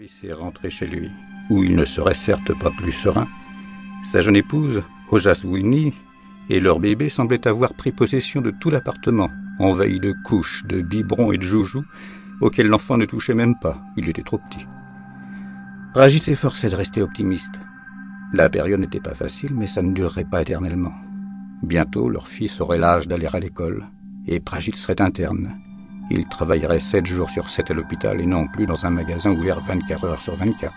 service et rentrer chez lui, où il ne serait certes pas plus serein. Sa jeune épouse, Ojas Winnie, et leur bébé semblaient avoir pris possession de tout l'appartement, envahi de couches, de biberons et de joujoux, auxquels l'enfant ne touchait même pas, il était trop petit. Rajit s'efforçait de rester optimiste. La période n'était pas facile, mais ça ne durerait pas éternellement. Bientôt, leur fils aurait l'âge d'aller à l'école, et Prajit serait interne. Il travaillerait sept jours sur sept à l'hôpital et non plus dans un magasin ouvert 24 heures sur 24.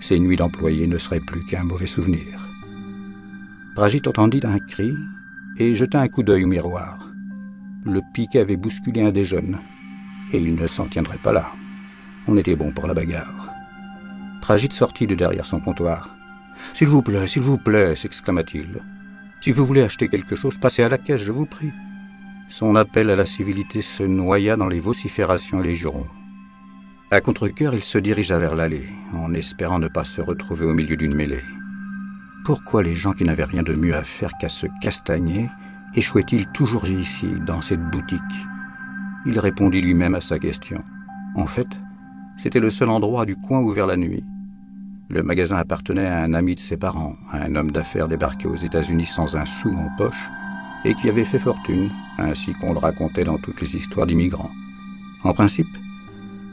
Ses nuits d'employé ne seraient plus qu'un mauvais souvenir. Prajit entendit un cri et jeta un coup d'œil au miroir. Le piquet avait bousculé un des jeunes, et il ne s'en tiendrait pas là. On était bon pour la bagarre. Prajit sortit de derrière son comptoir. S'il vous plaît, s'il vous plaît, s'exclama-t-il. Si vous voulez acheter quelque chose, passez à la caisse, je vous prie. Son appel à la civilité se noya dans les vociférations et les jurons. À contre-cœur, il se dirigea vers l'allée, en espérant ne pas se retrouver au milieu d'une mêlée. Pourquoi les gens qui n'avaient rien de mieux à faire qu'à se castagner échouaient-ils toujours ici, dans cette boutique? Il répondit lui-même à sa question. En fait, c'était le seul endroit du coin ouvert la nuit. Le magasin appartenait à un ami de ses parents, un homme d'affaires débarqué aux États-Unis sans un sou en poche et qui avait fait fortune, ainsi qu'on le racontait dans toutes les histoires d'immigrants. En principe,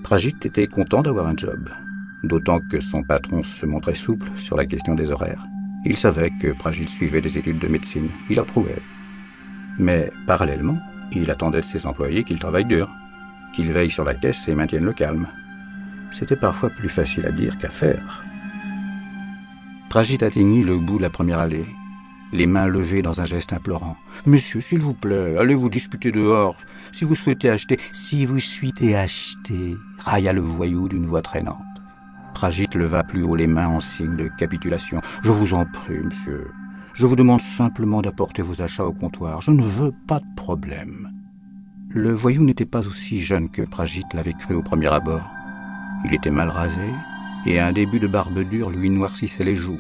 Prajit était content d'avoir un job, d'autant que son patron se montrait souple sur la question des horaires. Il savait que Prajit suivait des études de médecine, il approuvait. Mais parallèlement, il attendait de ses employés qu'ils travaillent dur, qu'ils veillent sur la caisse et maintiennent le calme. C'était parfois plus facile à dire qu'à faire. Prajit atteignit le bout de la première allée, les mains levées dans un geste implorant. Monsieur, s'il vous plaît, allez vous disputer dehors. Si vous souhaitez acheter, si vous souhaitez acheter, railla le voyou d'une voix traînante. Prajit leva plus haut les mains en signe de capitulation. Je vous en prie, monsieur. Je vous demande simplement d'apporter vos achats au comptoir. Je ne veux pas de problème. Le voyou n'était pas aussi jeune que Prajit l'avait cru au premier abord. Il était mal rasé, et un début de barbe dure lui noircissait les joues.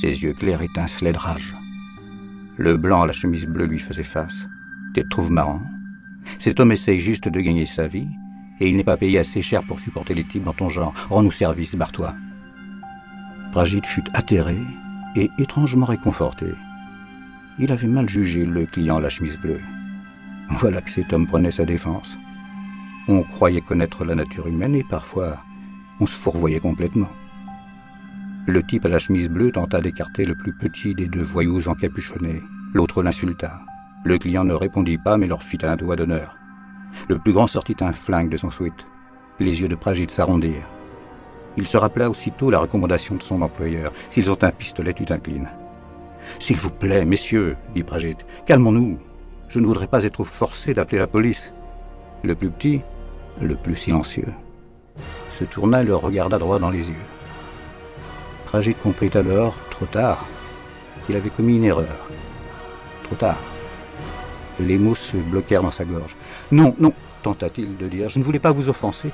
Ses yeux clairs étincelaient de rage. Le blanc à la chemise bleue lui faisait face. Tu te trouves marrant Cet homme essaye juste de gagner sa vie, et il n'est pas payé assez cher pour supporter les types dans ton genre. Rends-nous service, barre-toi. Fut atterré et étrangement réconforté. Il avait mal jugé le client à la chemise bleue. Voilà que cet homme prenait sa défense. On croyait connaître la nature humaine et parfois on se fourvoyait complètement. Le type à la chemise bleue tenta d'écarter le plus petit des deux voyous encapuchonnés. L'autre l'insulta. Le client ne répondit pas, mais leur fit un doigt d'honneur. Le plus grand sortit un flingue de son sweat. Les yeux de Pragit s'arrondirent. Il se rappela aussitôt la recommandation de son employeur. S'ils ont un pistolet, tu t'inclines. S'il vous plaît, messieurs, dit Pragit, calmons-nous. Je ne voudrais pas être forcé d'appeler la police. Le plus petit, le plus silencieux se tourna et le regarda droit dans les yeux. Prajit comprit alors, trop tard, qu'il avait commis une erreur. Trop tard. Les mots se bloquèrent dans sa gorge. Non, non, tenta-t-il de dire, je ne voulais pas vous offenser.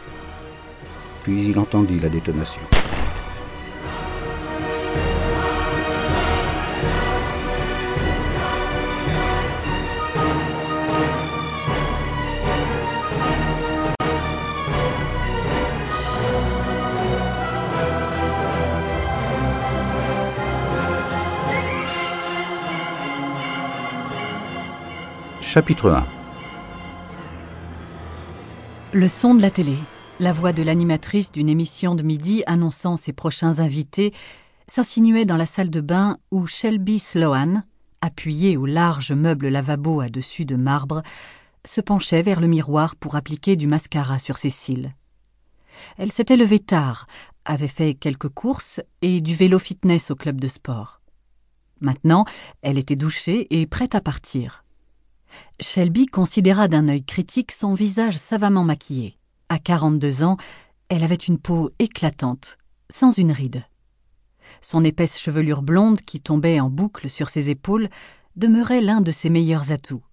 Puis il entendit la détonation. Chapitre 1 Le son de la télé, la voix de l'animatrice d'une émission de midi annonçant ses prochains invités, s'insinuait dans la salle de bain où Shelby Sloan, appuyée au large meuble lavabo à dessus de marbre, se penchait vers le miroir pour appliquer du mascara sur ses cils. Elle s'était levée tard, avait fait quelques courses et du vélo fitness au club de sport. Maintenant, elle était douchée et prête à partir. Shelby considéra d'un œil critique son visage savamment maquillé. À quarante-deux ans, elle avait une peau éclatante, sans une ride. Son épaisse chevelure blonde qui tombait en boucle sur ses épaules demeurait l'un de ses meilleurs atouts.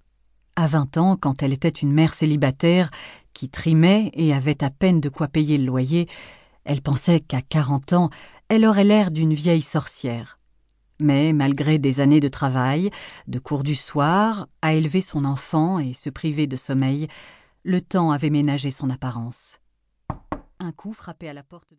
À vingt ans, quand elle était une mère célibataire qui trimait et avait à peine de quoi payer le loyer, elle pensait qu'à quarante ans, elle aurait l'air d'une vieille sorcière mais malgré des années de travail, de cours du soir, à élever son enfant et se priver de sommeil, le temps avait ménagé son apparence. Un coup frappé à la porte de...